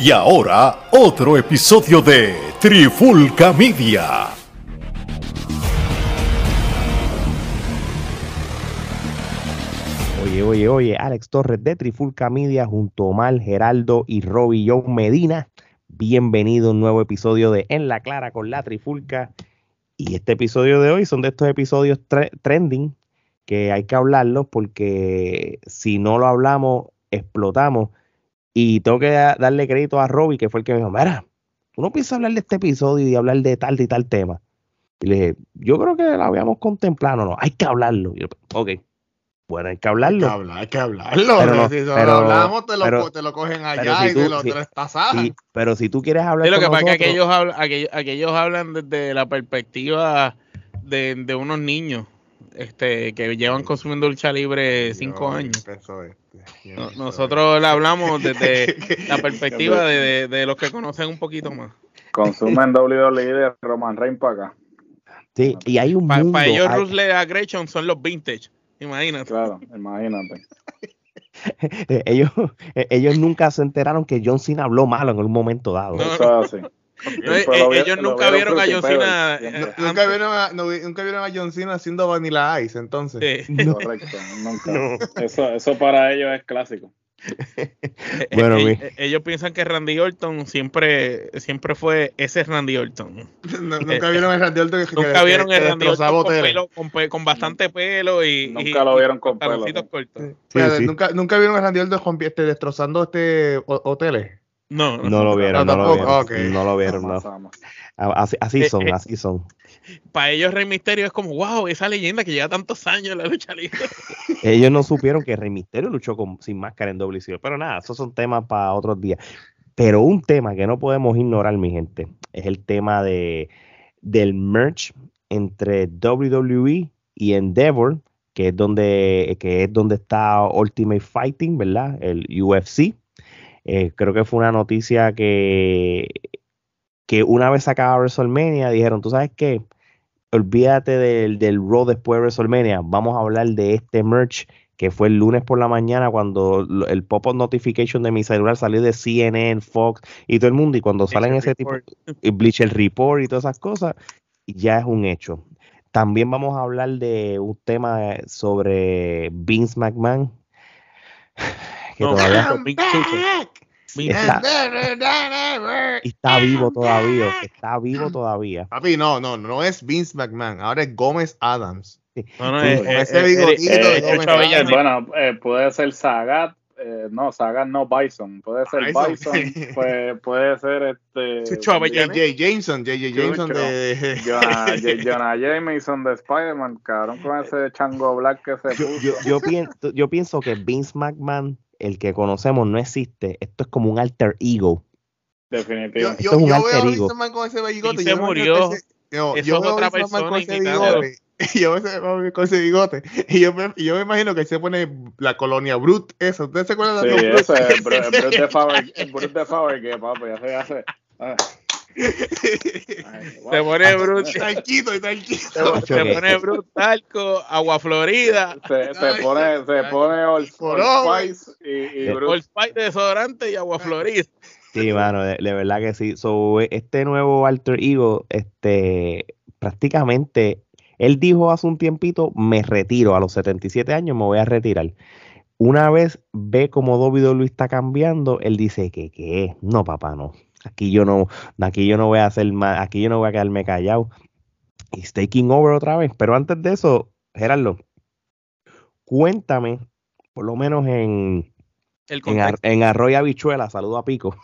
Y ahora, otro episodio de Trifulca Media. Oye, oye, oye, Alex Torres de Trifulca Media junto a Omar, Geraldo y Robbie John Medina. Bienvenido a un nuevo episodio de En la Clara con la Trifulca. Y este episodio de hoy son de estos episodios tre- trending que hay que hablarlos porque si no lo hablamos, explotamos. Y tengo que da- darle crédito a Robbie, que fue el que me dijo, mira, uno piensa hablar de este episodio y hablar de tal y tal tema. Y le dije, yo creo que lo habíamos contemplado, no, no, hay que hablarlo. Y yo, ok, bueno, hay que Hay hablarlo. que hablar, hay que hablarlo. Pero no, si pero- lo hablamos, te lo, pero- te lo cogen allá si y tú- te lo, si- te lo pero si tú quieres hablar Sí, lo con que pasa es que aquellos, hablan, aquellos, aquellos hablan desde la perspectiva de, de unos niños este, que llevan consumiendo lucha libre cinco Yo años. empezó este, No- nosotros le hablamos desde este. la perspectiva de, de- de los que conocen un poquito más. Consumen WWE de Roman Reigns para acá. Sí, y hay un Para ellos, hay- Ruthless Aggression son los vintage. Imagínate. Claro, imagínate. ellos, ellos nunca se enteraron que John Cena habló malo en algún momento dado. No, Eso eh, ellos lo nunca vieron a John Cena, eh, Nunca vieron, a, no nunca vieron a John Cena haciendo Vanilla Ice, entonces. Sí. No. Correcto, nunca. No. Eso, eso para ellos es clásico. Bueno, Eh, eh, ellos piensan que Randy Orton siempre, siempre fue ese Randy Orton. No- nunca vieron a Randy Orton que, Nunca que- vieron que el Randy Orton con, hoteles. pelo- con, con bastante pelo y, Nunca y- lo vieron con pelo. Sí, Espérate, sí. ¿Nunca, nunca vieron a Randy Orton con- este, destrozando este ho- hoteles. No, No lo vieron, No, no, lo tampoco, vieron. No lo vieron, no. Así, así Eh, son, eh. así son. Para ellos Rey Misterio es como, wow, esa leyenda que lleva tantos años en la lucha libre. Ellos no supieron que Rey Misterio luchó con, sin máscara en WCW. Pero nada, esos son temas para otros días. Pero un tema que no podemos ignorar, mi gente, es el tema de, del merch entre WWE y Endeavor, que es donde, que es donde está Ultimate Fighting, ¿verdad? El UFC. Eh, creo que fue una noticia que, que una vez acaba WrestleMania, dijeron, ¿tú sabes qué? olvídate del, del Raw después de WrestleMania. Vamos a hablar de este merch que fue el lunes por la mañana cuando el pop-up notification de mi celular salió de CNN, Fox y todo el mundo. Y cuando salen ese tipo, y Bleacher Report y todas esas cosas, ya es un hecho. También vamos a hablar de un tema sobre Vince McMahon. Que No, todavía Está- Papi, está vivo todavía. Está vivo todavía. no, no, no es Vince McMahon, ahora es Gómez Adams. No, no, Sí, eh, eh, ese eh, bigotito de Gómez. Bueno, eh, puede ser Sagat, eh, no, Sagat no, Bison. Puede ser Bison. Bison, puede, puede ser este. J.J. Jameson, J.J. Jameson de... Jonah, Jonah Jameson de Spider-Man, cabrón, con ese chango black que se Yo, puso. yo, yo pienso, yo pienso que Vince McMahon, el que conocemos, no existe. Esto es como un alter ego. Yo, Definitivamente. yo, Esto es un yo alter veo a ego. Vince con ese bigote. Y se yo murió. ese- yo, Eso yo es veo a otra McMahon con persona ese bigote. Y yo, me- con ese bigote. Y yo, me, y yo me imagino que se pone la colonia Brut, eso. ¿Ustedes se acuerdan Sí, de los ese es Bru- Bruce de Faber, Bruce de Faber, que papi, hace, hace. Se pone Bruce, Tranquilo, se, tranquilo. se pone Bruce Talco, Agua Florida, Se, se pone, se pone Old. Spice y, y Bruce. Old Spice de desodorante y Agua Florida. Sí, mano, de, de verdad que sí. So, este nuevo alter ego, este, prácticamente, él dijo hace un tiempito, me retiro, a los 77 años me voy a retirar. Una vez ve como WWE está cambiando, él dice que, ¿qué? No, papá, no. Aquí yo no, aquí yo no voy a hacer más, aquí yo no voy a quedarme callado. He's taking over otra vez. Pero antes de eso, Gerardo, cuéntame, por lo menos en, El en, Ar- en Arroyo Habichuela, saludo a Pico.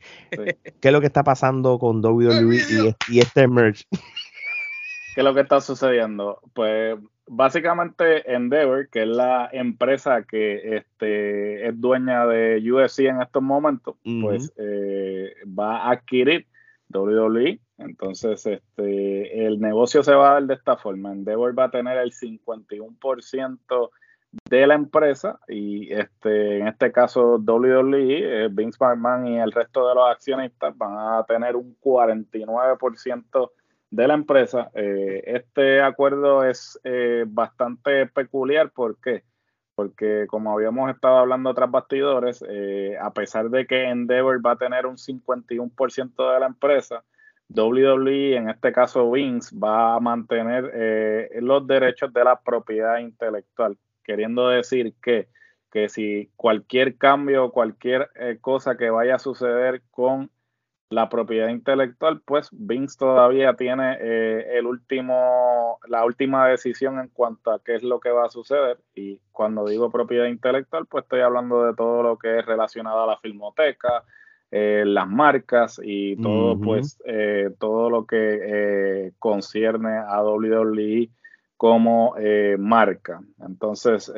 ¿Qué es lo que está pasando con WWE y, y este merch? ¿Qué es lo que está sucediendo? Pues básicamente Endeavor, que es la empresa que este, es dueña de UFC en estos momentos, pues eh, va a adquirir WWE. Entonces, este, el negocio se va a dar de esta forma. Endeavor va a tener el 51% de la empresa y este, en este caso WWE, eh, Vince McMahon y el resto de los accionistas van a tener un 49% de la empresa. Eh, este acuerdo es eh, bastante peculiar, ¿por qué? porque como habíamos estado hablando tras bastidores, eh, a pesar de que Endeavor va a tener un 51% de la empresa, WWE, en este caso Vince, va a mantener eh, los derechos de la propiedad intelectual, queriendo decir que, que si cualquier cambio, cualquier eh, cosa que vaya a suceder con la propiedad intelectual, pues Vince todavía tiene eh, el último, la última decisión en cuanto a qué es lo que va a suceder. Y cuando digo propiedad intelectual, pues estoy hablando de todo lo que es relacionado a la filmoteca, eh, las marcas y todo, pues, eh, todo lo que concierne a WWE como marca. Entonces,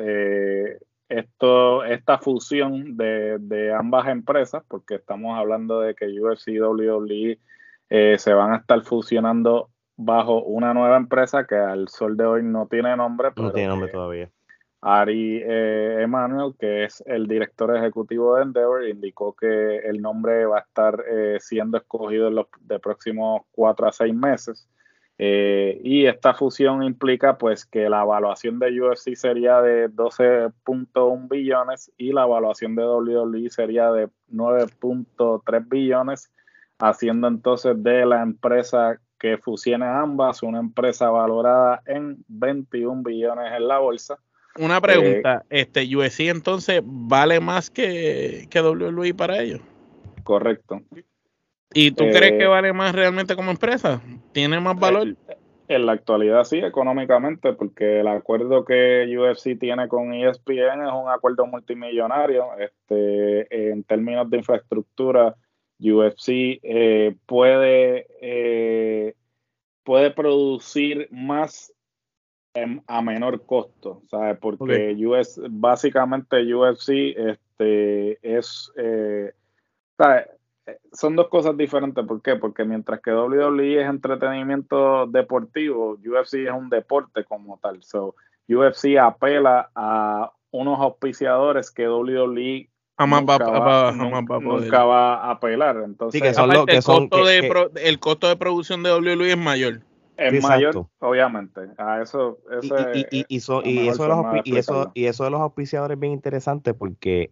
esto, esta fusión de, ambas empresas, porque estamos hablando de que UFC y WWE eh, se van a estar fusionando bajo una nueva empresa que al sol de hoy no tiene nombre. no tiene nombre todavía. Ari eh, Emanuel, que es el director ejecutivo de Endeavor, indicó que el nombre va a estar eh, siendo escogido en los de próximos cuatro a seis meses. Eh, y esta fusión implica pues que la evaluación de UFC sería de 12.1 billones y la evaluación de WWE sería de 9.3 billones, haciendo entonces de la empresa que fusione ambas una empresa valorada en 21 billones en la bolsa. Una pregunta, eh, este UFC entonces vale más que, que WWE para ellos. Correcto. ¿Y tú crees que eh, vale más realmente como empresa? ¿Tiene más valor? En la actualidad sí, económicamente, porque el acuerdo que UFC tiene con ESPN es un acuerdo multimillonario. Este, en términos de infraestructura, UFC eh, puede, eh, puede producir más a menor costo, ¿sabes? Porque US, básicamente UFC este, es, ¿sabes? Son dos cosas diferentes. ¿Por qué? Porque mientras que WWE es entretenimiento deportivo, UFC es un deporte como tal. So, UFC apela a unos auspiciadores que WWE nunca, va, a apelar. Entonces, el, costo de, el costo de producción de WWE es mayor. Es mayor, obviamente. A eso, y, y, eso, y eso de los auspiciadores es bien interesante porque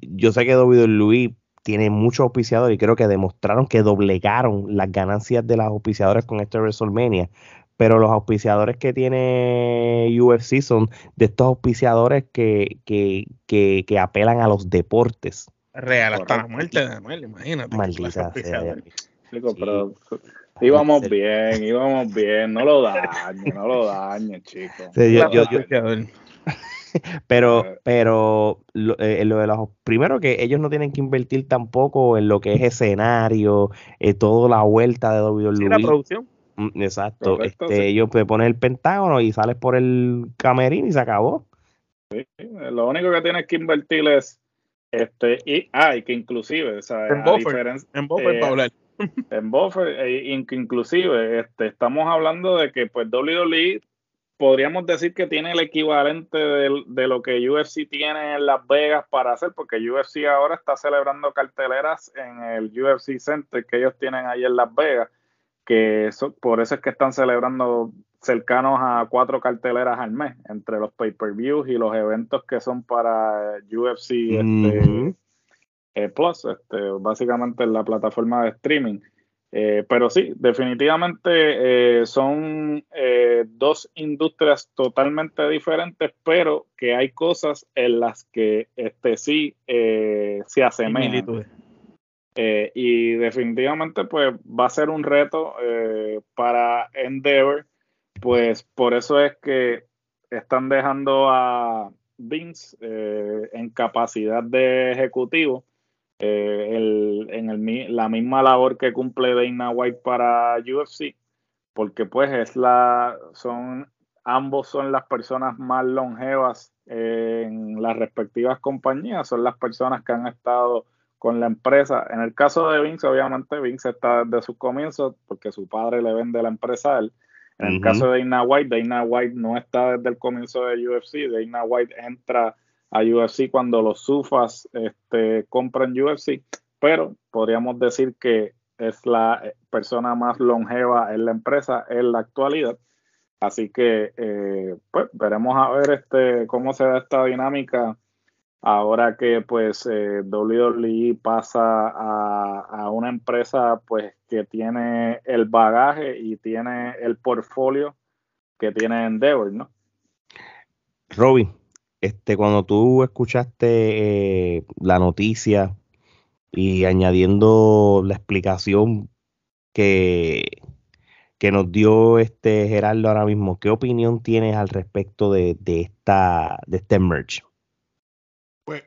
yo sé que WWE tiene muchos auspiciadores y creo que demostraron que doblegaron las ganancias de los auspiciadores con este WrestleMania. Pero los auspiciadores que tiene UFC son de estos auspiciadores que, que, que, que apelan a los deportes. Real hasta la muerte de Anuel, imagínate. Maldita sea. pero íbamos bien, íbamos bien, no lo dañe, no lo dañe, chicos. yo, yo, pero, pero lo, eh, lo, de los primero que ellos no tienen que invertir tampoco en lo que es escenario, eh, toda la vuelta de WWE. Sí, la producción. Mm, exacto. este, Ellos pues, ponen el pentágono y sales por el camerín y se acabó. Sí, lo único que tienes que invertir es este y ah, que inclusive, o sea, en buffer, en buffer para hablar. En buffer, e, inclusive, este, estamos hablando de que pues WWE podríamos decir que tiene el equivalente de, lo que UFC tiene en Las Vegas para hacer, porque UFC ahora está celebrando carteleras en el UFC Center que ellos tienen ahí en Las Vegas, que por eso es que están celebrando cercanos a cuatro carteleras al mes, entre los pay-per-views y los eventos que son para UFC este, eh, Plus, este, básicamente en la plataforma de streaming. Eh, pero sí, definitivamente eh, son eh, dos industrias totalmente diferentes, pero que hay cosas en las que este sí se asemejan. y definitivamente pues va a ser un reto para Endeavor, pues por eso es que están dejando a Vince en capacidad de ejecutivo eh, el, en el, la misma labor que cumple Dana White para UFC, porque pues es la, son, ambos son las personas más longevas en las respectivas compañías, son las personas que han estado con la empresa. En el caso de Vince, obviamente Vince está desde sus comienzos porque su padre le vende la empresa a él. En el caso de Dana White, Dana White no está desde el comienzo de UFC, Dana White entra a UFC cuando los SUFAS este, compran UFC, pero podríamos decir que es la persona más longeva en la empresa en la actualidad. Así que, eh, pues, veremos a ver este cómo se da esta dinámica ahora que, pues, eh, WWE pasa a, a, una empresa, pues, que tiene el bagaje y tiene el portfolio que tiene Endeavor, ¿no? Robin, este, cuando tú escuchaste eh, la noticia y añadiendo la explicación que, que nos dio este Gerardo ahora mismo, ¿qué opinión tienes al respecto de, de esta, de este merge? Pues,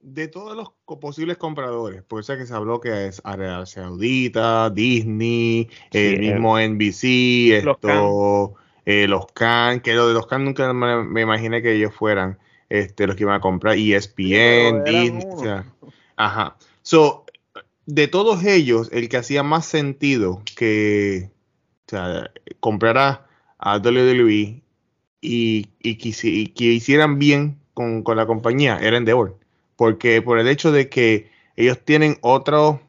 de todos los posibles compradores, por eso que se habló que es Arabia Saudita, Disney, Sí, el eh, mismo NBC, esto, eh, los Can, que lo de los Can nunca me, me imaginé que ellos fueran este, los que iban a comprar, ESPN, Disney, o sea, ajá. So, de todos ellos, el que hacía más sentido que o sea, comprara a WWE y, y, quisi- y que hicieran bien con, con la compañía era Endeavor. Porque por el hecho de que ellos tienen otro,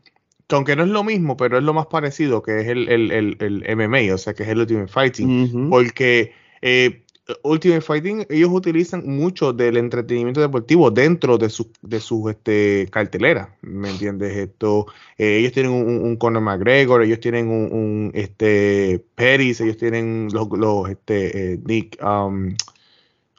que aunque no es lo mismo, pero es lo más parecido, que es el, el, el, el MMA, o sea, que es el Ultimate Fighting. Porque eh, Ultimate Fighting, ellos utilizan mucho del entretenimiento deportivo dentro de su, de su este, cartelera, ¿me entiendes? Esto, eh, ellos tienen un, un Conor McGregor, ellos tienen un, un, este, Peris, ellos tienen los, los este, eh, Nick, um,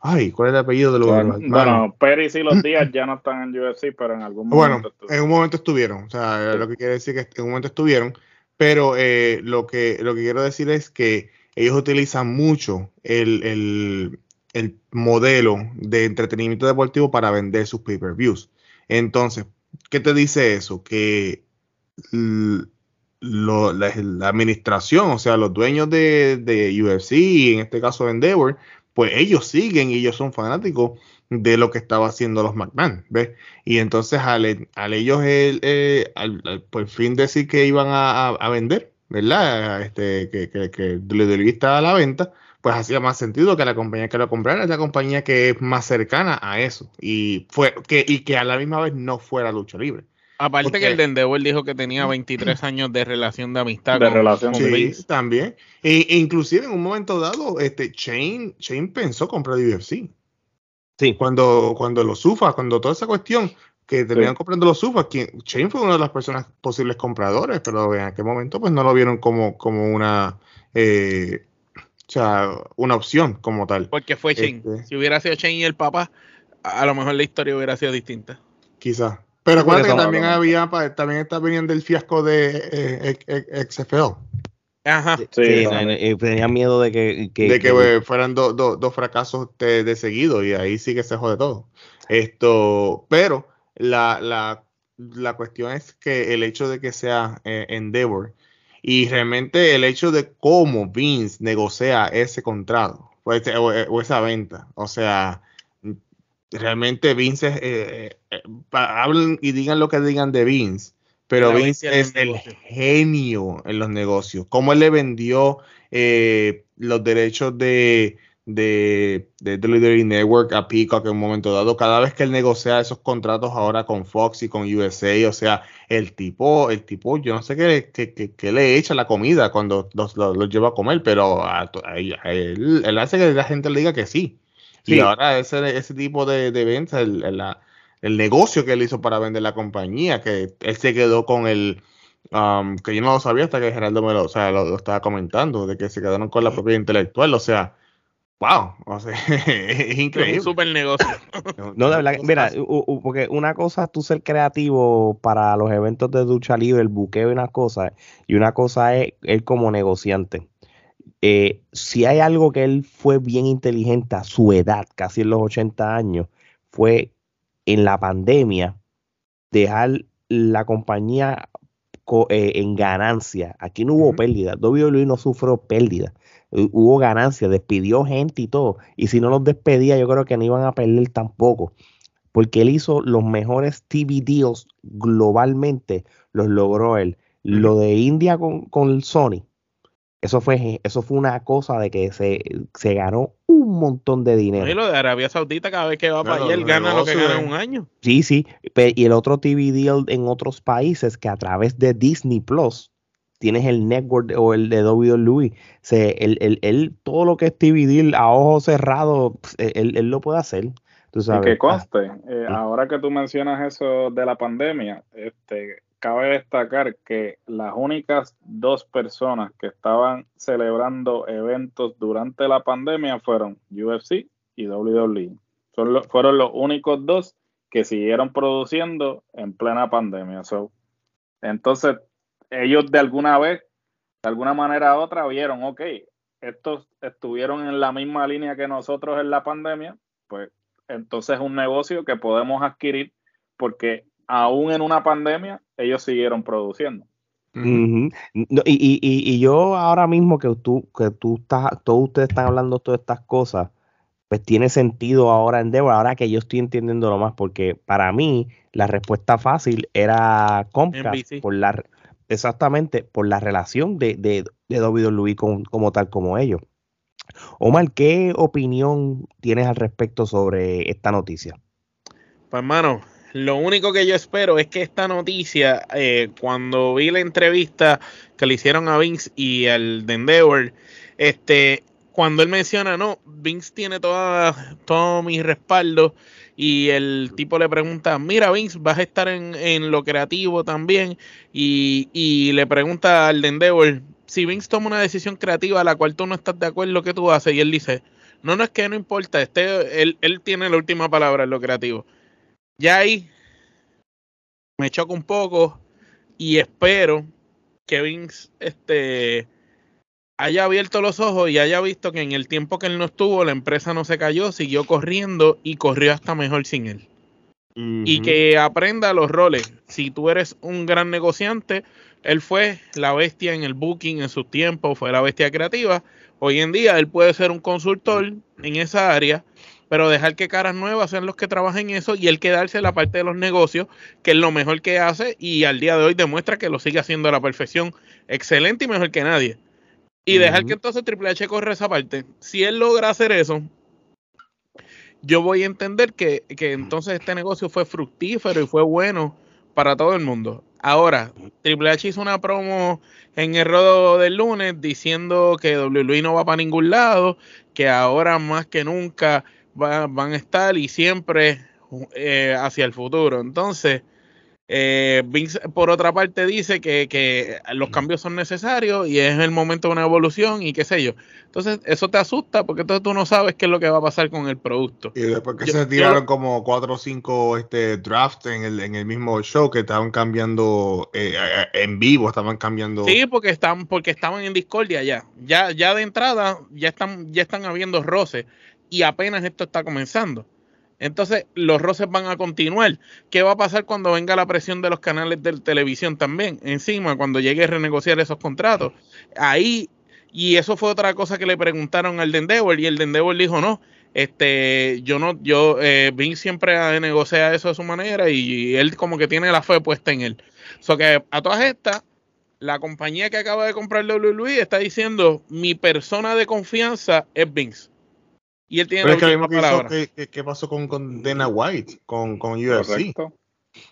ay, ¿cuál es el apellido de los, Bueno, hermanos? bueno, Pérez y los días ya no están en UFC, pero en algún Bueno, momento estuvo. en un momento estuvieron, o sea, Sí. lo que quiere decir que en un momento estuvieron, pero eh, lo, que, lo que quiero decir es que ellos utilizan mucho el, el- el modelo de entretenimiento deportivo para vender sus pay-per-views. Entonces, ¿qué te dice eso? Que lo- la, la administración, o sea, los dueños de, de UFC, y en este caso de Endeavor, pues ellos siguen y ellos son fanáticos de lo que estaba haciendo los McMahon, ¿ves? Y entonces al, ellos el, eh, al, fin decir que iban a, vender, ¿verdad? Este, que, que, que WWE está a la venta, pues hacía más sentido que la compañía que lo comprara es la compañía que es más cercana a eso y fue que y que a la misma vez no fuera lucha libre. Aparte que el de Endeavor dijo que tenía 23 años de relación de amistad. De con- relación, con Sí, Vince. también. E, e inclusive en un momento dado, este Shane, Shane pensó comprar UFC. Sí. Cuando, cuando los SUFA, cuando toda esa cuestión que terminaron comprando los SUFA, quien, Shane fue una de las personas posibles compradores, pero en aquel momento pues no lo vieron como, como una eh, o sea, una opción como tal. Porque fue Shane. Este. Si hubiera sido Shane y el papá, a a lo mejor la historia hubiera sido distinta. Quizás. Pero acuérdate que también había, pa- también está viniendo el fiasco de eh, XFL. Ajá. Sí, Sí, no, tenía miedo de que, que- de que que- eh, fueran do- do- dos fracasos de, de seguido y ahí sí que se jode todo. Esto, pero la, la, la cuestión es que el hecho de que sea eh, Endeavor y realmente el hecho de cómo Vince negocia ese contrato o, ese- o- o esa venta, o sea, realmente Vince es, eh, eh, hablen y digan lo que digan de Vince, pero La Vince es el negocio. genio en los negocios. Cómo él le vendió eh, los derechos de, de, de WWE Network a Peacock en un momento dado. Cada vez que él negocia esos contratos ahora con Fox y con USA, o sea, el tipo, el tipo, yo no sé qué, qué- qué- qué le echa la comida cuando los, los- los lleva a comer, pero a, a él, él hace que la gente le diga que sí. Y ahora ese, ese tipo de, de venta, el, el- el negocio que él hizo para vender la compañía, que él se quedó con el, um, que yo no lo sabía hasta que Gerardo me lo, o sea, lo, lo estaba comentando, de que se quedaron con la propiedad intelectual, o sea, wow, o sea, es Es increíble. un super negocio. No, de verdad, mira, porque una cosa es tú ser creativo para los eventos de ducha libre, el buqueo y una cosa, y una cosa es él como negociante. Eh, si hay algo que él fue bien inteligente a su edad, casi en los 80 años, fue en la pandemia dejar la compañía co- eh, en ganancia. Aquí no hubo Ujú. pérdida. WWE no sufrió pérdida. Hu- Hubo ganancia, despidió gente y todo. Y si no los despedía, yo creo que no iban a perder tampoco. Porque él hizo los mejores TV deals globalmente, los logró él. Lo de India con, con Sony, eso fue, eso fue una cosa de que se, se ganó un montón de dinero. Y lo de Arabia Saudita, cada vez que va para allá, él gana lo que gana en un año. Sí, sí. Y el otro TV deal en otros países que a través de Disney Plus tienes el network o el de WWE. Se, él, él, él, todo lo que es TV a ojos cerrados, pues, él, él, lo puede hacer. Tú sabes. que conste, eh, ahora que tú mencionas eso de la pandemia, este, cabe destacar que las únicas dos personas que estaban celebrando eventos durante la pandemia fueron UFC y WWE. Fueron los únicos dos que siguieron produciendo en plena pandemia. entonces, ellos de alguna vez, de alguna manera u otra, vieron, ok, estos estuvieron en la misma línea que nosotros en la pandemia, pues entonces es un negocio que podemos adquirir porque aún en una pandemia ellos siguieron produciendo. y, y, y, yo ahora mismo que tú, que tú estás, todos ustedes están hablando todas estas cosas, pues tiene sentido ahora en Endeavor, ahora que yo estoy entendiendo lo más, porque para mí la respuesta fácil era Comcast, por la, exactamente, por la relación de, de, de WWE como tal como ellos. Omar, ¿qué opinión tienes al respecto sobre esta noticia? Pues hermano, lo único que yo espero es que esta noticia, eh, cuando vi la entrevista que le hicieron a Vince y al de Endeavor, este, cuando él menciona, no, Vince tiene toda, todo mi respaldo y el tipo le pregunta, mira Vince, vas a estar en, lo creativo también y, y, le pregunta al de Endeavor, si Vince toma una decisión creativa a la cual tú no estás de acuerdo, ¿qué tú haces? Y él dice, no, no es que no importa, este, él, él tiene la última palabra en lo creativo. Ya ahí me choca un poco y espero que Vince este, haya abierto los ojos y haya visto que en el tiempo que él no estuvo, la empresa no se cayó, siguió corriendo y corrió hasta mejor sin él. Y que aprenda los roles. Si tú eres un gran negociante, él fue la bestia en el booking en su tiempo, fue la bestia creativa. Hoy en día él puede ser un consultor en esa área, pero dejar que caras nuevas sean los que trabajen en eso y él quedarse en la parte de los negocios, que es lo mejor que hace y al día de hoy demuestra que lo sigue haciendo a la perfección, excelente y mejor que nadie y dejar que entonces Triple H corra esa parte. Si él logra hacer eso, yo voy a entender que, entonces este negocio fue fructífero y fue bueno para todo el mundo. Ahora, Triple H hizo una promo en el rodo del lunes diciendo que WWE no va para ningún lado, que ahora más que nunca van a estar y siempre eh, hacia el futuro. Entonces, eh, Vince, por otra parte, dice que, los cambios son necesarios y es el momento de una evolución y qué sé yo. Entonces, eso te asusta porque entonces tú no sabes qué es lo que va a pasar con el producto. Y después que se tiraron como cuatro o cinco este, drafts en el, en el mismo show que estaban cambiando eh, eh, en vivo, estaban cambiando. Sí, porque están, porque estaban en discordia ya. Ya, ya de entrada, ya están, ya están habiendo roces y apenas esto está comenzando. Entonces, los roces van a continuar. ¿Qué va a pasar cuando venga la presión de los canales de televisión también? Encima, cuando llegue a renegociar esos contratos. Ahí, y eso fue otra cosa que le preguntaron al Endeavor, y el Endeavor dijo, no, este, yo no, yo, eh, Vince siempre negocia eso de su manera, y, él como que tiene la fe puesta en él. So que a todas estas, la compañía que acaba de comprar WWE está diciendo, mi persona de confianza es Vince y él tiene Pero es que ¿qué, pasó con, con, Dana White, con, con UFC?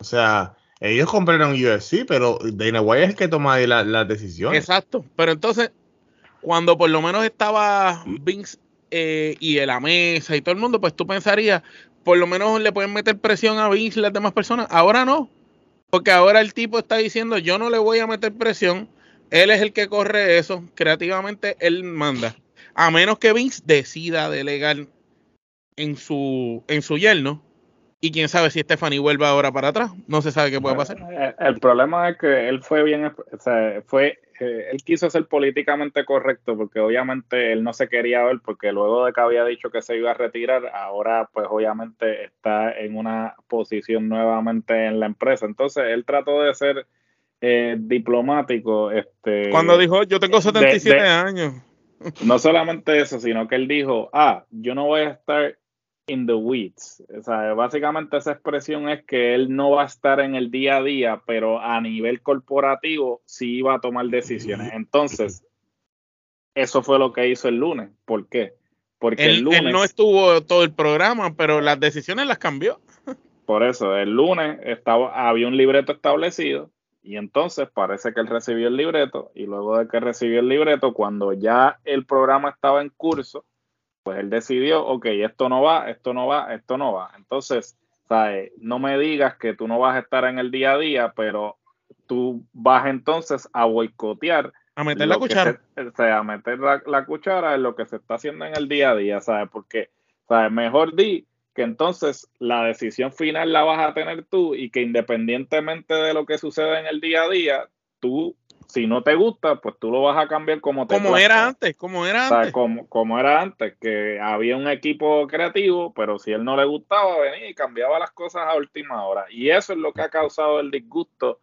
O sea, ellos compraron UFC, pero Dana White es el que toma las la decisiones. Exacto, pero entonces, cuando por lo menos estaba Vince eh, y de la mesa y todo el mundo, pues tú pensarías, por lo menos le pueden meter presión a Vince y las demás personas. Ahora no, porque ahora el tipo está diciendo, yo no le voy a meter presión, él es el que corre eso, creativamente él manda a menos que Vince decida delegar en su, en su yerno. Y quién sabe si Stephanie vuelve ahora para atrás. No se sabe qué puede pasar. El, problema es que él fue bien, o sea, fue, eh, él quiso ser políticamente correcto porque obviamente él no se quería ver porque luego de que había dicho que se iba a retirar, ahora pues obviamente está en una posición nuevamente en la empresa. Entonces él trató de ser eh, diplomático. Este, Cuando dijo, yo tengo 77 años no solamente eso, sino que él dijo, ah, yo no voy a estar in the weeds. O sea, básicamente esa expresión es que él no va a estar en el día a día, pero a nivel corporativo sí iba a tomar decisiones. Entonces, eso fue lo que hizo el lunes. ¿Por qué? Porque el lunes... Él no estuvo todo el programa, pero las decisiones las cambió. Por eso, el lunes estaba, había un libreto establecido Y entonces parece que él recibió el libreto y luego de que recibió el libreto, cuando ya el programa estaba en curso, pues él decidió, ok, esto no va, esto no va, esto no va. Entonces, ¿sabes? no me digas que tú no vas a estar en el día a día, pero tú vas entonces a boicotear. A meter la cuchara. o sea, a meter la, la, cuchara en lo que se está haciendo en el día a día, ¿sabes? Porque, ¿sabes? Mejor di que entonces la decisión final la vas a tener tú y que independientemente de lo que suceda en el día a día, tú, si no te gusta, pues tú lo vas a cambiar como te Como era antes, como era antes. Como, como era antes, que había un equipo creativo, pero si él no le gustaba, venía y cambiaba las cosas a última hora. Y eso es lo que ha causado el disgusto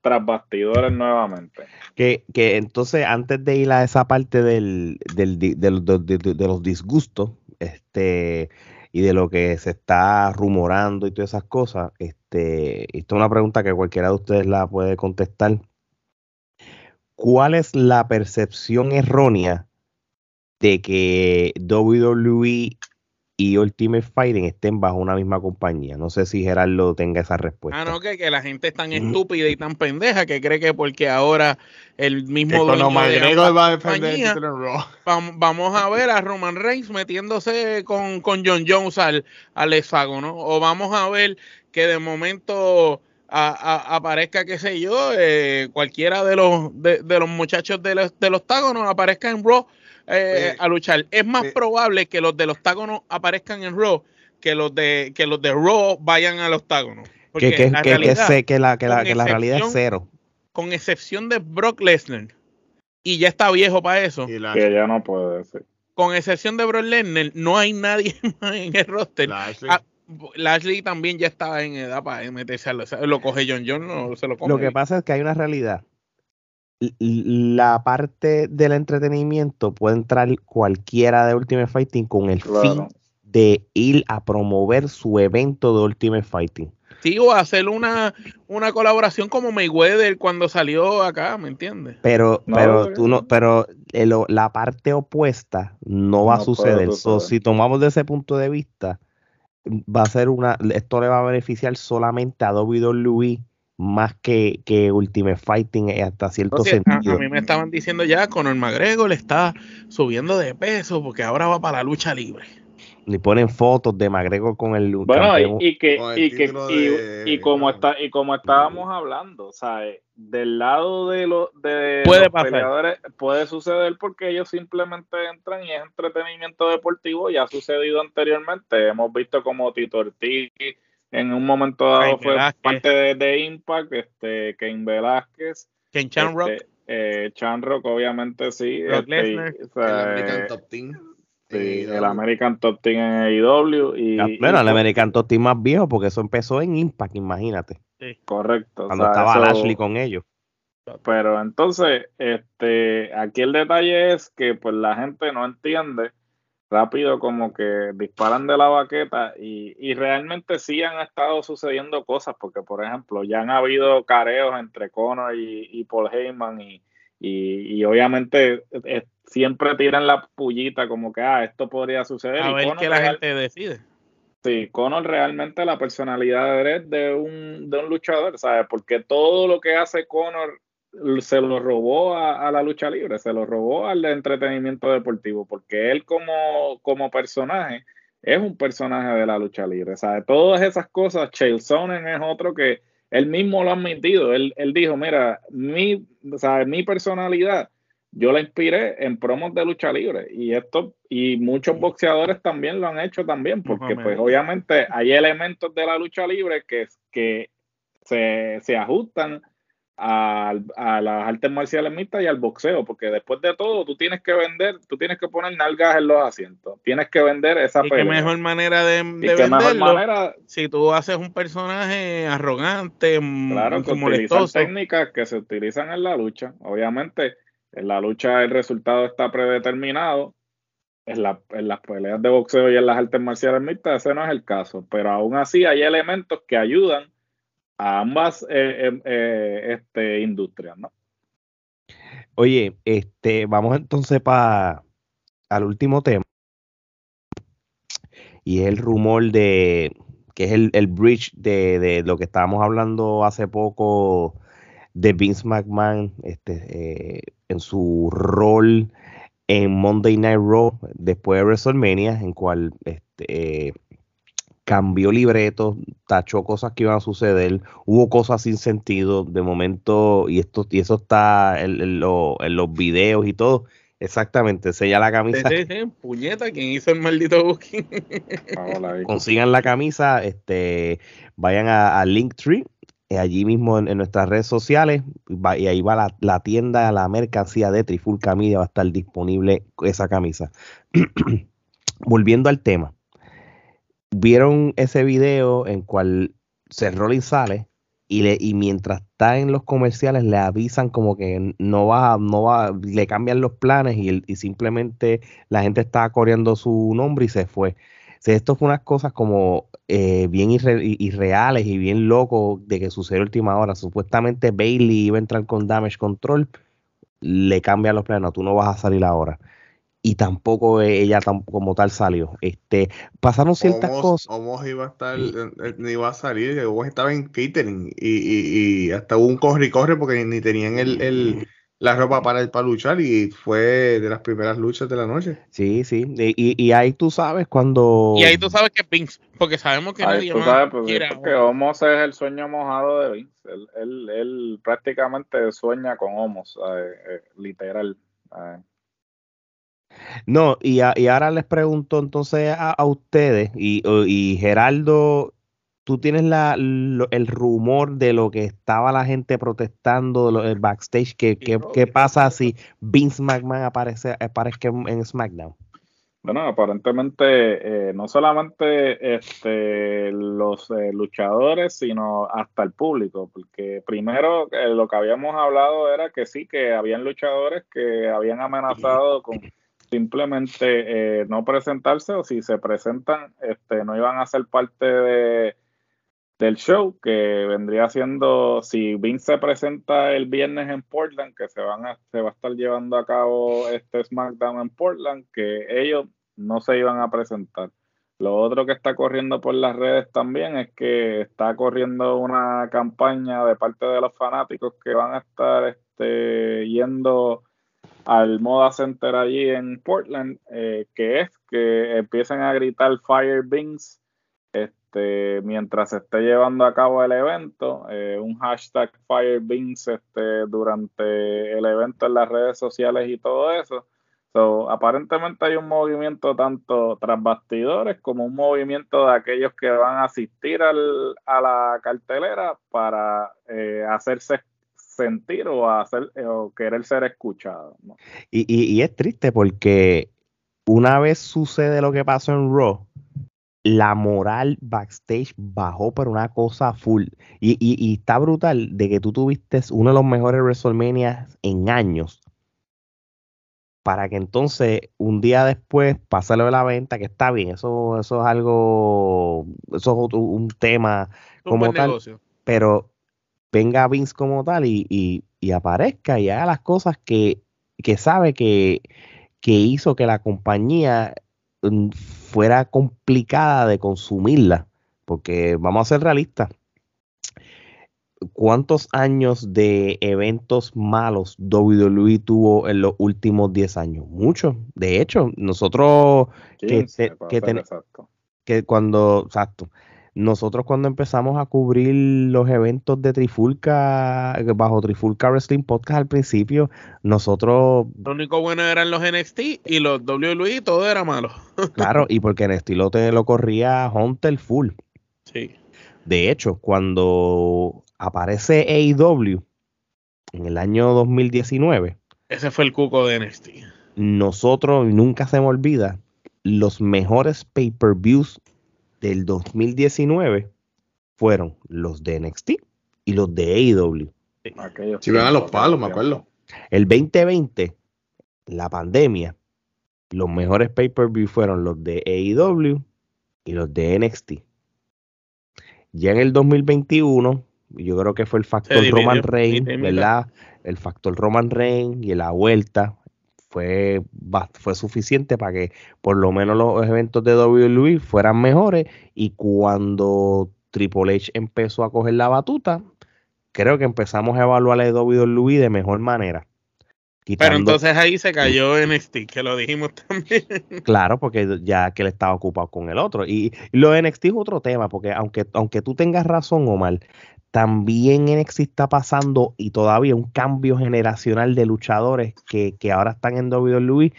tras bastidores nuevamente. Que, que entonces, antes de ir a esa parte del, del, de los disgustos, este y de lo que se está rumorando y todas esas cosas, este, esto es una pregunta que cualquiera de ustedes la puede contestar. ¿Cuál es la percepción errónea de que WWE y Ultimate Fighting estén bajo una misma compañía. No sé si Gerardo tenga esa respuesta. Ah, no, que, que la gente es tan estúpida y tan pendeja que cree que porque ahora el mismo dueño de la va a compañía, vamos, a ver a Roman Reigns metiéndose con, con John Jones al, al hexágono. O vamos a ver que de momento aparezca, qué sé yo, eh, cualquiera de los, de, los muchachos de los, de los aparezca en Raw eh, a luchar. Es más probable que los del octágono aparezcan en Raw que los de que los de Raw vayan al octágono. Que, que, la, que, que, la, que, la, que la realidad es cero. Con excepción de Brock Lesnar. Y ya está viejo para eso. Que ya no puede ser. Con excepción de Brock Lesnar, no hay nadie más en el roster. Lashley. Ah, también ya está en edad para meterse a lo, lo coge John John, no se lo come. Lo que pasa es que hay una realidad la parte del entretenimiento puede entrar cualquiera de Ultimate Fighting con el fin de ir a promover su evento de Ultimate Fighting. Sí, o hacer una, una colaboración como Mayweather cuando salió acá, ¿me entiendes? Pero, pero tú no, pero la parte opuesta no va a suceder. si tomamos de ese punto de vista, va a ser una, esto le va a beneficiar solamente a WWE más que, que Ultimate Fighting hasta cierto sentido. A, mí me estaban diciendo ya, Conor McGregor está subiendo de peso porque ahora va para la lucha libre. Y ponen fotos de McGregor con el bueno y, que y que y, como está y como estábamos hablando, ¿sabes? Del lado de, los de puede los peleadores puede suceder porque ellos simplemente entran y es entretenimiento deportivo, ya ha sucedido anteriormente, hemos visto como Tito Ortiz en un momento dado fue parte de, Impact, este, Kane Velázquez. Ken Chanrock. Este, eh, Chanrock, obviamente sí. Este, el American Top Team. Sí, el American Top Team en AEW. Y, bueno, el American Top Team más viejo, porque eso empezó en Impact, imagínate. Sí. Correcto. Cuando estaba Lashley con ellos. Pero entonces, este, aquí el detalle es que pues la gente no entiende rápido como que disparan de la baqueta y, y, realmente sí han estado sucediendo cosas porque por ejemplo ya han habido careos entre Conor y, Paul Heyman y, y, obviamente eh, siempre tiran la pullita como que ah esto podría suceder a ver qué la gente decide sí Conor realmente la personalidad de un, de un luchador ¿sabes? porque todo lo que hace Conor se lo robó a, la lucha libre, se lo robó al entretenimiento deportivo, porque él como, como personaje es un personaje de la lucha libre. ¿sabe? Todas esas cosas, Chael Sonnen es otro que él mismo lo ha admitido. Él, él dijo, mira, mi, ¿sabe? mi personalidad, yo la inspiré en promos de lucha libre. Y esto, y muchos boxeadores también lo han hecho también, porque pues obviamente hay elementos de la lucha libre que, que se, se ajustan a, las artes marciales mixtas y al boxeo, porque después de todo tú tienes que vender, tú tienes que poner nalgas en los asientos, tienes que vender esa y qué mejor manera de, de venderlo si tú haces un personaje arrogante, mm, claro, que utilizan técnicas que se utilizan en la lucha, obviamente en la lucha el resultado está predeterminado, en, la, en las peleas de boxeo y en las artes marciales mixtas ese no es el caso, pero aún así hay elementos que ayudan ambas eh, em, eh, este, industrias, ¿no? Oye, este, vamos entonces para al último tema. Y es el rumor de que es el, bridge de, de, lo que estábamos hablando hace poco de Vince McMahon este, eh, en su rol en Monday Night Raw después de WrestleMania, en cual este, cambió libretos, tachó cosas que iban a suceder, hubo cosas sin sentido de momento, y esto y eso está en, los videos y todo. Exactamente, sella la camisa. Sí, sí, puñeta, ¿quién hizo el maldito booking? Consigan la camisa, este, vayan a, Linktree, eh, allí mismo en, nuestras redes sociales, y ahí va la, la, tienda, la mercancía de Trifulca Media, va a estar disponible esa camisa. Volviendo al tema, vieron ese video en cual Seth Rollins sale y, le, y mientras está en los comerciales le avisan como que no va, no va, le cambian los planes y, y simplemente la gente está coreando su nombre y se fue. Si esto fue unas cosas como eh, bien irreales y bien loco de que sucedió última hora. Supuestamente Bailey iba a entrar con Damage Control, le cambian los planes, no, tú no vas a salir ahora y tampoco ella como tal salió. Este, pasaron ciertas cosas. Omos iba a estar, ni iba a salir, Omos estaba en catering y, y, hasta hubo un corre y corre porque ni tenían el, la ropa para, para luchar y fue de las primeras luchas de la noche. Sí, sí, y, y ahí tú sabes cuando... Y ahí tú sabes que Vince, porque sabemos que nadie más sabes, porque Homos es el sueño mojado de Vince, él, él, él prácticamente sueña con Homos, eh, literal. No, y, y, ahora les pregunto entonces a, ustedes, y, y, Geraldo, tú tienes la, el rumor de lo que estaba la gente protestando, lo, el backstage, ¿qué, qué, pasa si Vince McMahon aparece, aparezca en, SmackDown? Bueno, aparentemente eh, no solamente este, los eh, luchadores, sino hasta el público, porque primero eh, lo que habíamos hablado era que sí, que habían luchadores que habían amenazado con simplemente eh, no presentarse o si se presentan, este, no iban a ser parte de, del show, que vendría siendo, si Vince se presenta el viernes en Portland, que se, van a, se va a estar llevando a cabo este SmackDown en Portland, que ellos no se iban a presentar. Lo otro que está corriendo por las redes también es que está corriendo una campaña de parte de los fanáticos que van a estar este, yendo al Moda Center allí en Portland, eh, que es que empiecen a gritar Fire Beans este, mientras se esté llevando a cabo el evento, eh, un hashtag Fire Beans este, durante el evento en las redes sociales y todo eso. So, aparentemente hay un movimiento tanto tras bastidores como un movimiento de aquellos que van a asistir al, a la cartelera para eh, hacerse sentir o, hacer, eh, o querer ser escuchado. Y, es triste porque una vez sucede lo que pasó en Raw, la moral backstage bajó por una cosa full. Y, y, está brutal de que tú tuviste uno de los mejores WrestleMania en años. Para que entonces un día después pase lo de la venta, que está bien, eso, eso es algo, eso es un tema como tal. Pero venga Vince como tal y, aparezca y haga las cosas que, sabe que, hizo que la compañía mm, fuera complicada de consumirla. Porque vamos a ser realistas. ¿Cuántos años de eventos malos WWE tuvo en los últimos 10 años? Muchos. De hecho, nosotros que, que, cuando, exacto, nosotros cuando empezamos a cubrir los eventos de Trifulca, bajo Trifulca Wrestling Podcast al principio, nosotros... Lo único bueno eran los NXT y los WWE, todo era malo. claro, y porque NXT lo, te, lo corría Hunter full. Sí. De hecho, cuando aparece AEW en el año 2019... Ese fue el cuco de NXT. Nosotros, nunca se me olvida, los mejores pay-per-views del 2019 fueron los de NXT y los de AEW. Si ven a los palos, me acuerdo. El 2020, la pandemia, los mejores pay-per-view fueron los de AEW y los de NXT. Ya en el 2021, yo creo que fue el factor Roman Reigns, ¿verdad? El factor Roman Reigns y la vuelta fue, fue suficiente para que por lo menos los eventos de WWE fueran mejores y cuando Triple H empezó a coger la batuta, creo que empezamos a evaluar a WWE de mejor manera. Pero entonces ahí se cayó NXT, que lo dijimos también. Claro, porque ya que él estaba ocupado con el otro. Y, lo de NXT es otro tema, porque aunque, aunque tú tengas razón, Omar, también NXT está pasando y todavía un cambio generacional de luchadores que, que ahora están en WWE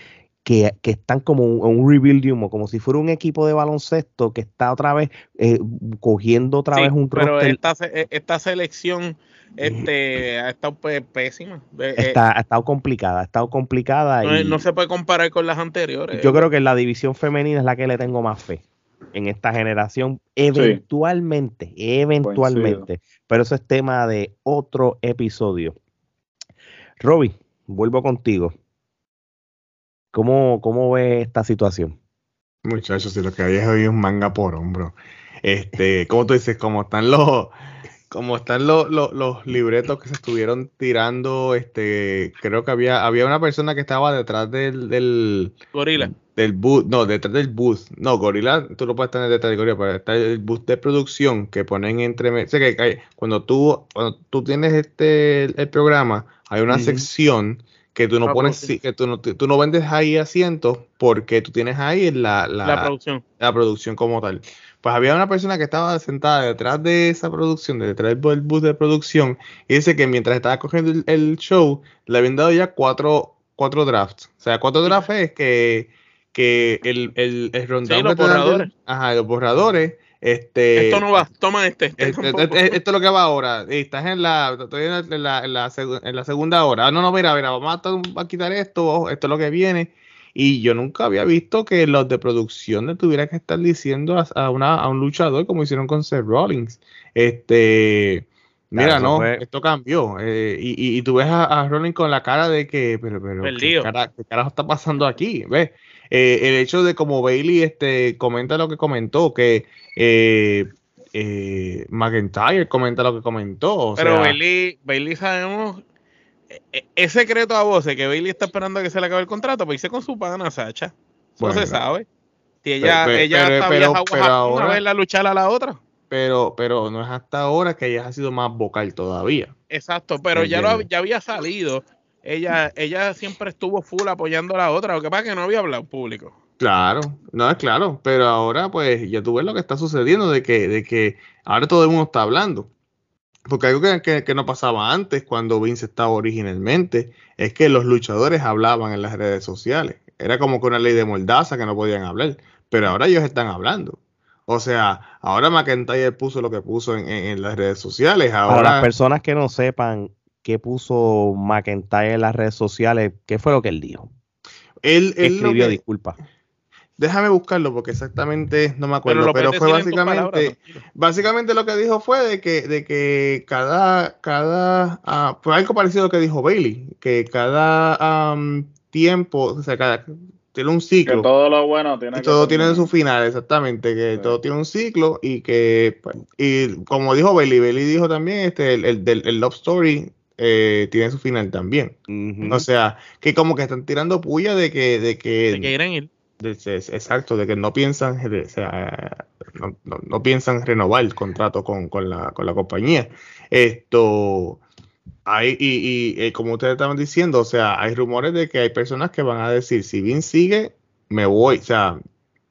que, que, están como un, un, rebuild humo, como si fuera un equipo de baloncesto que está otra vez eh, cogiendo otra vez un pero esta, e, esta selección este ha estado pésima. Eh, está, ha estado complicada, ha estado complicada. No, y no se puede comparar con las anteriores. Yo creo que la división femenina es la que le tengo más fe en esta generación, eventualmente, eventualmente. Pero eso es tema de otro episodio. Roby, vuelvo contigo. ¿Cómo, cómo ves esta situación? Muchachos, si lo que hay es hoy un manga por hombro. Este, como tú dices, como están los, como están los, los, libretos que se estuvieron tirando, este, creo que había, había una persona que estaba detrás del, del gorila. Del booth, no, detrás del booth. No, gorila, tú lo puedes tener detrás del gorila, pero está el booth de producción que ponen entre, sé que cuando tú, cuando tú tienes este el, programa, hay una sección que tú no ah, pones, que tú no, tú no vendes ahí asientos porque tú tienes ahí la, la, producción. la producción como tal. Pues había una persona que estaba sentada detrás de esa producción, detrás del bus de producción, y dice que mientras estaba cogiendo el, show, le habían dado ya cuatro, cuatro drafts. O sea, cuatro drafts es que, que el, el, el rundown los borradores. ajá, los borradores este, esto no va, toma este. este, este, este esto es lo que va ahora. Estás en la, en la, en la, segunda hora. Ah, no, no, mira, mira, vamos a, quitar esto, esto es lo que viene. Y yo nunca había visto que los de producción le tuvieran que estar diciendo a, una, a un luchador como hicieron con Seth Rollins. Este, mira, no, esto cambió. Eh, y, y, tú ves a, Rollins con la cara de que, pero, pero, ¿qué, ¿qué, carajo está pasando aquí? ¿Ves? Eh, el hecho de como Bailey este, comenta lo que comentó, que eh, eh, McIntyre comenta lo que comentó. Pero Bailey, Bailey sabemos, es secreto a voces que Bailey está esperando a que se le acabe el contrato, pues hice con su pana Sacha. Eso se sabe. Si ella, ella está pero, a verla luchar a la otra. Pero, pero no es hasta ahora que ella ha sido más vocal todavía. Exacto, pero ya, lo, ya había salido ella, ella siempre estuvo full apoyando a la otra, lo que pasa es que no había hablado público. Claro, no es claro, pero ahora pues ya tú ves lo que está sucediendo de que, de que ahora todo el mundo está hablando. Porque algo que, que, no pasaba antes, cuando Vince estaba originalmente, es que los luchadores hablaban en las redes sociales. Era como que una ley de moldaza que no podían hablar, pero ahora ellos están hablando. O sea, ahora McIntyre puso lo que puso en, en, las redes sociales. Ahora, Para las personas que no sepan, qué puso McIntyre en las redes sociales, qué fue lo que él dijo. Él, escribió, disculpa. Déjame buscarlo porque exactamente no me acuerdo, pero, fue básicamente, básicamente lo que dijo fue de que, de que cada, cada, uh, fue algo parecido a lo que dijo Bailey, que cada tiempo, o sea, cada, tiene un ciclo. Que todo lo bueno tiene todo tiene su final, exactamente, que todo tiene un ciclo y que, pues, y como dijo Bailey, Bailey dijo también, este, el, el, el Love Story eh, tiene su final también. O sea, que como que están tirando puya de que... De que, de que quieren ir. Exacto, de que no piensan, o sea, no, piensan renovar el contrato con, la, con la compañía. Esto... Hay, y, y, eh, como ustedes estaban diciendo, o sea, hay rumores de que hay personas que van a decir, si bien sigue, me voy, o sea,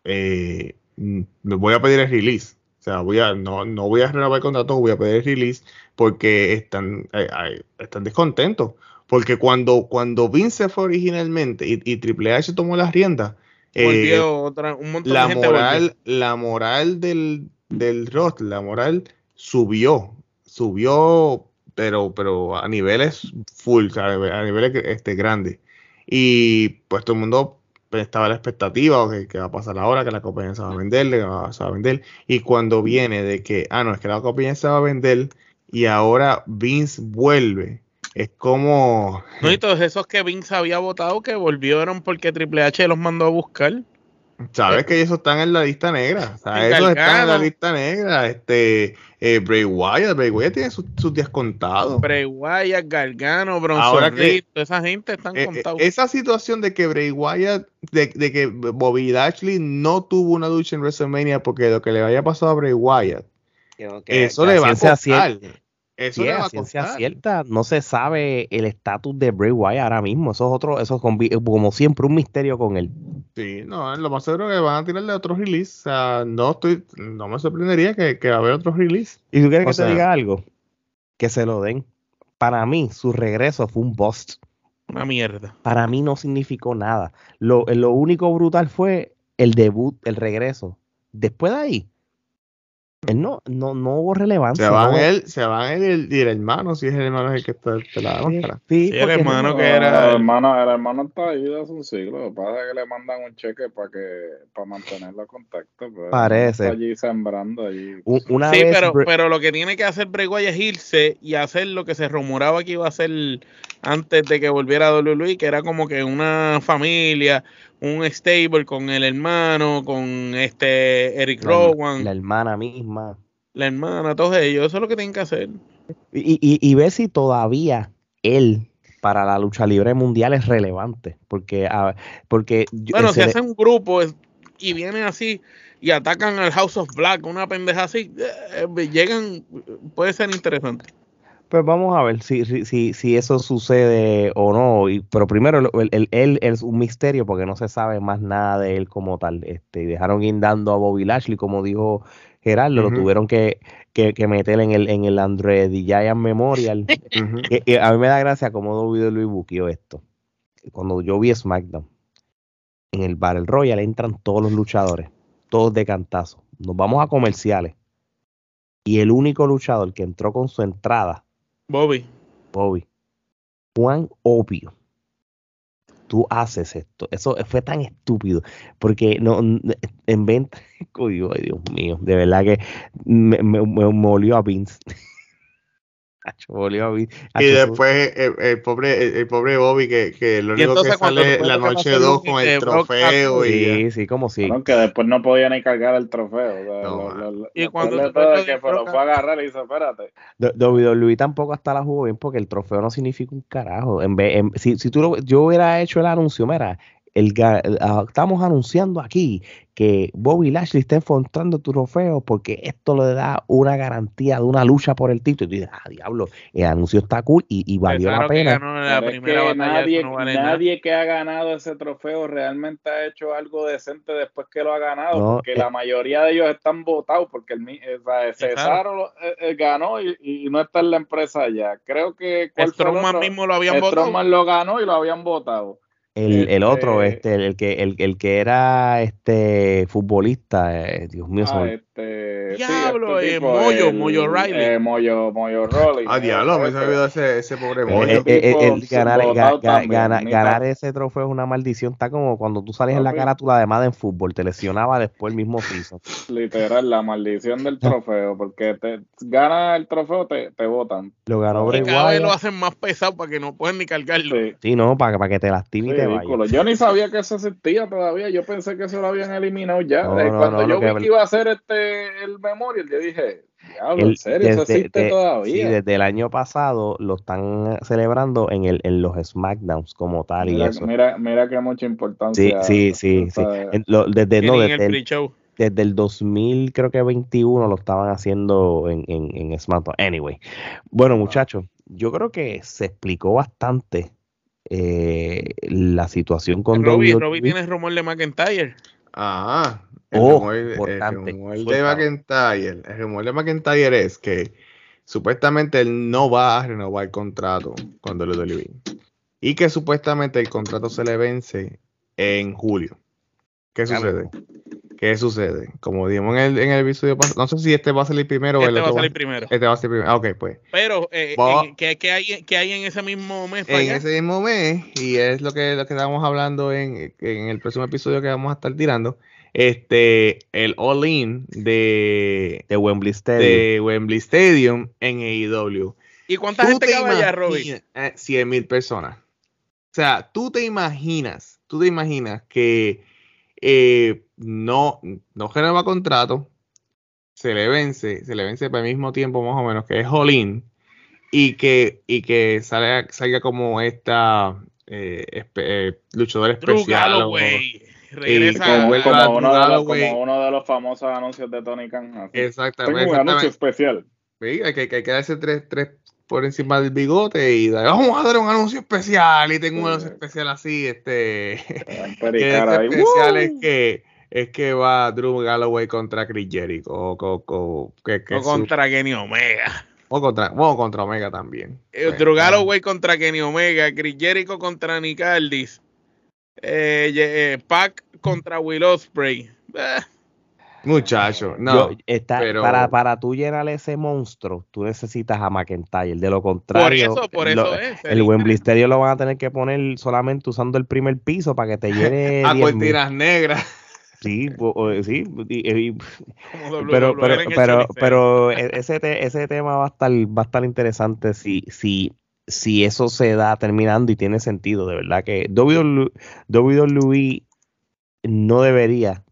eh, me voy a pedir el release. O sea, voy a, no, no voy a renovar el contrato, voy a pedir el release porque están, eh, están descontentos. Porque cuando, cuando Vince fue originalmente y, Triple H tomó las riendas, eh, otra, un montón la, de gente moral, la moral del, del la moral subió, subió, pero, pero a niveles full, a niveles este, grandes. Y pues todo el mundo estaba la expectativa o que, va a pasar ahora, que la compañía se va a vender, que va, se va a vender. Y cuando viene de que, ah, no, es que la compañía se va a vender, y ahora Vince vuelve. Es como. No, y todos esos que Vince había votado que volvieron porque Triple H los mandó a buscar. Sabes que ellos están en la lista negra. O sea, esos están en la lista negra. Este, eh, Bray Wyatt, Bray Wyatt tiene sus, días contados. Bray Wyatt, Gargano, Bronson Reed, esa gente están eh, eh, contados. esa situación de que Bray Wyatt, de, de, que Bobby Lashley no tuvo una ducha en WrestleMania porque lo que le haya pasado a Bray Wyatt, eso le va a costar. Eso Sí, le a va a ciencia cierta, no se sabe el estatus de Bray Wyatt ahora mismo. Eso es otro, eso es como siempre, un misterio con él. Sí, no, lo más seguro es que van a tirarle otro release. O sea, no estoy, no me sorprendería que, que va a haber otro release. ¿Y tú quieres O que sea- te diga algo? Que se lo den. Para mí, su regreso fue un bust. Una mierda. Para mí no significó nada. Lo, lo único brutal fue el debut, el regreso. Después de ahí, él no, no, no hubo relevancia. Se van no- él, se van él y el, y el hermano, si es el hermano el que está te la máscara. sí, Sí, el hermano no- que era- El hermano, el hermano está ahí hace un siglo. Lo que pasa es que le mandan un cheque para que para mantenerlo en contacto. pero él Parece. Está allí sembrando allí. u- Una Sí, vez pero, pero lo que tiene que hacer Wyatt es irse y hacer lo que se rumoraba que iba a hacer antes de que volviera a WWE, que era como que una familia, un stable con el hermano, con este Eric la, Rowan, la la, hermana misma. hermana, todos ellos. Eso es lo que tienen que hacer. Y, y, y ver si todavía él para la lucha libre mundial es relevante. Porque, ah, porque Bueno, si hacen un grupo es- y vienen así y atacan al House of Black, una pendeja así, eh, eh, llegan, puede ser interesante. Pues vamos a ver si, si, si, eso sucede o no. Y, pero primero, el- el- él es un misterio porque no se sabe más nada de él como tal. Este, dejaron guindando a Bobby Lashley, como dijo Gerardo, lo tuvieron que, que, que meter en el, en el Andre the Giant Memorial. A mí me da gracia cómo WWE buqueó esto. Cuando yo vi SmackDown, en el Battle Royale entran todos los luchadores, todos de cantazo. Nos vamos a comerciales. Y el único luchador que entró con su entrada Bobby. Bobby, cuán obvio tú haces esto. Eso fue tan estúpido. Porque no, en venta, ay, Dios mío, de verdad que me, me, me. Acho, molió a Vince. Y después el, el pobre, el, el pobre Bobby que, que lo único que sale la noche hacer 2 un, con el eh, trofeo y ya. Sí, sí, como si. Bueno, que después no podía ni cargar el trofeo. o sea, No, lo- lo- lo- Y cuando de todo que lo se lo fue a agarrar y dice, espérate. WWE tampoco hasta la jugó bien porque el trofeo no significa un carajo. En vez, en- si, si tú lo- yo hubiera hecho el anuncio, mira, el, ah, estamos anunciando aquí que Bobby Lashley está enfrentando tu trofeo porque esto le da una garantía de una lucha por el título. Y tú dices, ah, diablo, el anuncio está cool y, y valió la pena. la es que nadie, eso no vale nada. nadie que ha ganado ese trofeo realmente ha hecho algo decente después que lo ha ganado, No, porque eh. la mayoría de ellos están votados, porque el, mi- eh, o sea, Cesaro lo- eh, eh, ganó y, y no está en la empresa ya. Creo que ¿cuál fue el Strowman mismo lo habían votado. Strowman lo ganó y lo habían votado. El, el otro, Este- este, el, que, el, el que era este futbolista, eh, Dios mío, Ah, me- este, sí, Diablo, este eh, Moyo, el- Moyo Riley. eh, Moyo, Moyo Riley. Ah, diablo, me se Ese. ese, ese pobre Eh, bollo. eh, eh, el ganar, ga- ga- ese trofeo es una maldición. Está como cuando tú sales en la Papi. carátula de Madden Fútbol, te lesionaba después el mismo piso. Literal, la maldición del trofeo, porque te gana el trofeo, te, te votan. Lo ganó Bray cada vez lo hacen más pesado para que no puedan ni cargarlo. Sí. Sí, no, para, para que te lastime y te vayas. Yo ni sabía que eso existía todavía. Yo pensé que eso lo habían eliminado ya. No, Eh, no, Cuando no, yo vi que- que iba a hacer este el memorial, yo dije, diablo, El- en serio, eso desde- existe de- todavía. Sí, desde el año pasado lo están celebrando en, el, en los SmackDowns como tal y mira, eso. mira, mira que mucha Sí, importancia. sí, sí, sí. En- lo- desde, no, desde, el pre-show. desde el 2000, creo que 21 lo estaban haciendo en, en, en SmackDown. Anyway, bueno, muchachos, yo creo que se explicó bastante eh, la situación con Robbie, WWE. Robbie tiene rumor de McIntyre. Ah, el Oh, rumor, el rumor de. McIntyre, el rumor de McIntyre es que supuestamente él no va a renovar el contrato con WWE y que supuestamente el contrato se le vence en julio. ¿Qué sucede? ¿Qué sucede? Como dijimos en el, en el episodio pasado, no sé si este va a salir primero o el Este va a otro salir primero. Este va a salir primero. Ah, ok, pues. Pero, eh, Va- en- ¿qué, qué hay, qué hay en ese mismo mes? para en allá? ese mismo mes, y es lo que, lo que estábamos hablando en, en el próximo episodio que vamos a estar tirando, este, el all-in de, de Wembley Stadium. de Wembley Stadium en AEW. ¿Y cuánta gente cabe allá, Robbie? 100 mil personas. O sea, tú te imaginas, tú te imaginas que eh, no, no renueva contrato, se le vence, se le vence para el mismo tiempo más o menos, que es all-in, y que, y que salga, salga como esta eh, espe- eh, luchador especial. o- Galloway. Regresa. como, a uno de los, Galloway. como uno de los famosos anuncios de Tony Khan. así. Exactamente. Tengo un anuncio especial. Sí, hay, que, hay que darse tres, tres por encima del bigote y da- vamos a dar un anuncio especial y tengo un anuncio especial así, este ahí. es que es que va Drew Galloway contra Chris Jericho o, o- o- que, que O su- contra Kenny Omega. o contra bueno, contra Omega también. Eh, Drew Galloway contra Kenny Omega. Chris Jericho contra Nick Aldis. Eh, eh, Pac contra Will Ospreay. Eh, Muchacho, no. Yo- está- pero- para, para tú llenar ese monstruo, tú necesitas a McIntyre. De lo contrario, por eso, por lo- es. el lo van a tener que poner solamente usando el primer piso para que te llene. a 10.000. cortinas negras. Sí, o- o- sí, y- y- Como pero, pero, pero, pero e- ese, te- ese tema va a estar, va a estar interesante si, si, si eso se da terminando y tiene sentido, de verdad que WWE, WWE no debería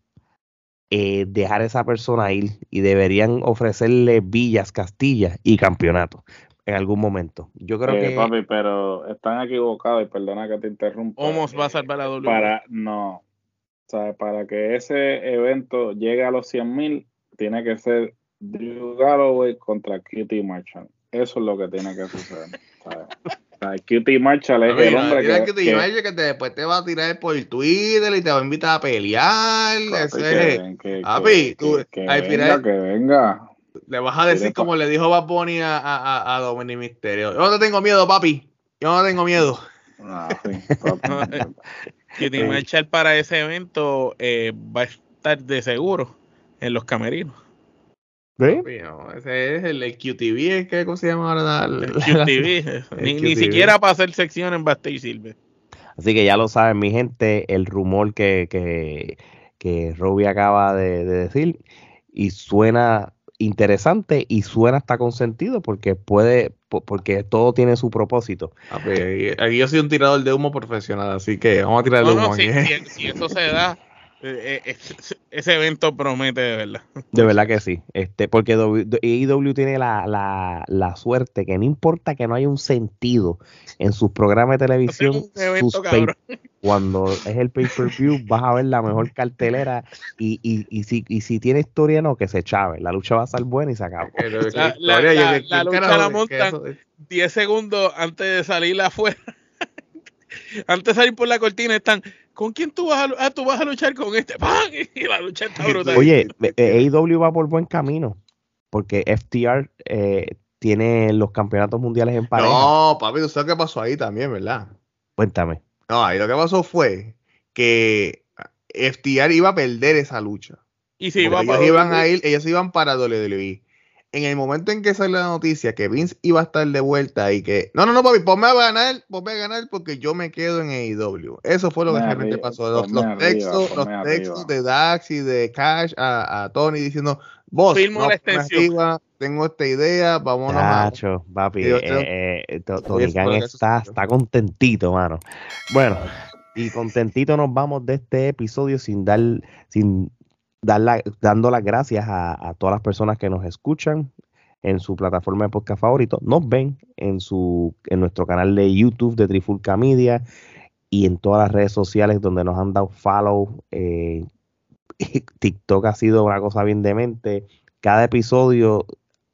eh, dejar a esa persona ir y deberían ofrecerle villas, castillas y campeonato en algún momento. Yo creo Eh, que papi, pero están equivocados y perdona que te interrumpa. Homos va a salvar a WWE. Para, no. O sea, para que ese evento llegue a los 100 mil, tiene que ser Drew Galloway contra Cutie Marshall. Eso es lo que tiene que suceder. Cutie Marshall es el hombre que, te que- imaginas que te- después te va a tirar por Twitter y te va a invitar a pelear. papi, ese que, es- ven, que- Papi, que- tú- que- que al venga, final- que venga. le vas a decir como le dijo Bad Bunny a, a, a, a Dominic Mysterio. Yo no te tengo miedo, papi. Yo no tengo miedo. Ah, Cutie Sí. Marshall para ese evento eh, va a estar de seguro en los camerinos. ¿Sí? Ese es el, el QTV, ¿es que, ¿cómo se llama ahora? El QTV. ni, ni QTV. siquiera para hacer sección en Backstage sirve. Así que ya lo saben, mi gente, el rumor que, que, que Robbie acaba de, de decir y suena interesante y suena hasta con sentido porque puede, po- porque todo tiene su propósito. Aquí- yo soy un tirador de humo profesional, así que vamos a tirar el No, humo no, si, aquí. si- si eso se da, ese, ese evento promete de verdad. De verdad que sí. Este, porque AEW tiene la, la, la suerte que no importa que no haya un sentido en sus programas de televisión, evento, sus pay- cuando es el pay-per-view vas a ver la mejor cartelera y, y, y, si, y si tiene historia no, que se chave. La lucha va a estar buena y se lo- que La- la- lucha la montan. eso- 10 segundos antes de salir afuera. antes de salir por la cortina están, ¿con quién tú vas a, ah, tú vas a luchar con este? ¡Pam! Y la lucha está brutal. Oye, eh, AEW va por buen camino porque FTR eh, tiene los campeonatos mundiales en pareja. No, papi, tú sabes qué pasó ahí también, ¿verdad? Cuéntame. No, ahí lo que pasó fue que FTR iba a perder esa lucha. y Porque va ellos iban a WWE, ir, ellos iban para WWE. En el momento en que salió la noticia que Vince iba a estar de vuelta y que, no, no, no, papi, ponme a ganar, ponme a ganar porque yo me quedo en AEW. Eso fue lo que Ponme realmente arriba, pasó. Los, ponme los arriba, textos, los textos de Dax y de Cash a, a Tony diciendo, vos, Firmo la ponme extensión". arriba, tengo esta idea, vámonos a... Nacho, papi, Yo eh, eh, eh, Tony Khan está, está contentito, mano. Bueno, y contentito nos vamos de este episodio sin dar, sin dar la- dando las gracias a, todas las personas que nos escuchan en su plataforma de podcast favorito, nos ven en su, en nuestro canal de YouTube de Trifulca Media y en todas las redes sociales donde nos han dado follow. eh, TikTok ha sido una cosa bien demente. Cada episodio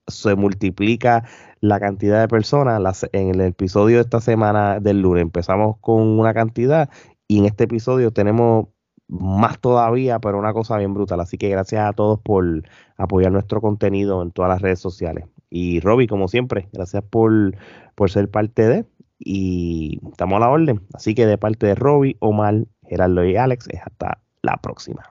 se multiplica la cantidad de personas. En el episodio de esta semana del lunes empezamos con una cantidad y en este episodio tenemos más todavía, pero una cosa bien brutal. Así que gracias a todos por apoyar nuestro contenido en todas las redes sociales. Y Robbie, como siempre, gracias por, por ser parte de y estamos a la orden. Así que de parte de Robbie, Omar, Gerardo y Alex, es hasta la próxima.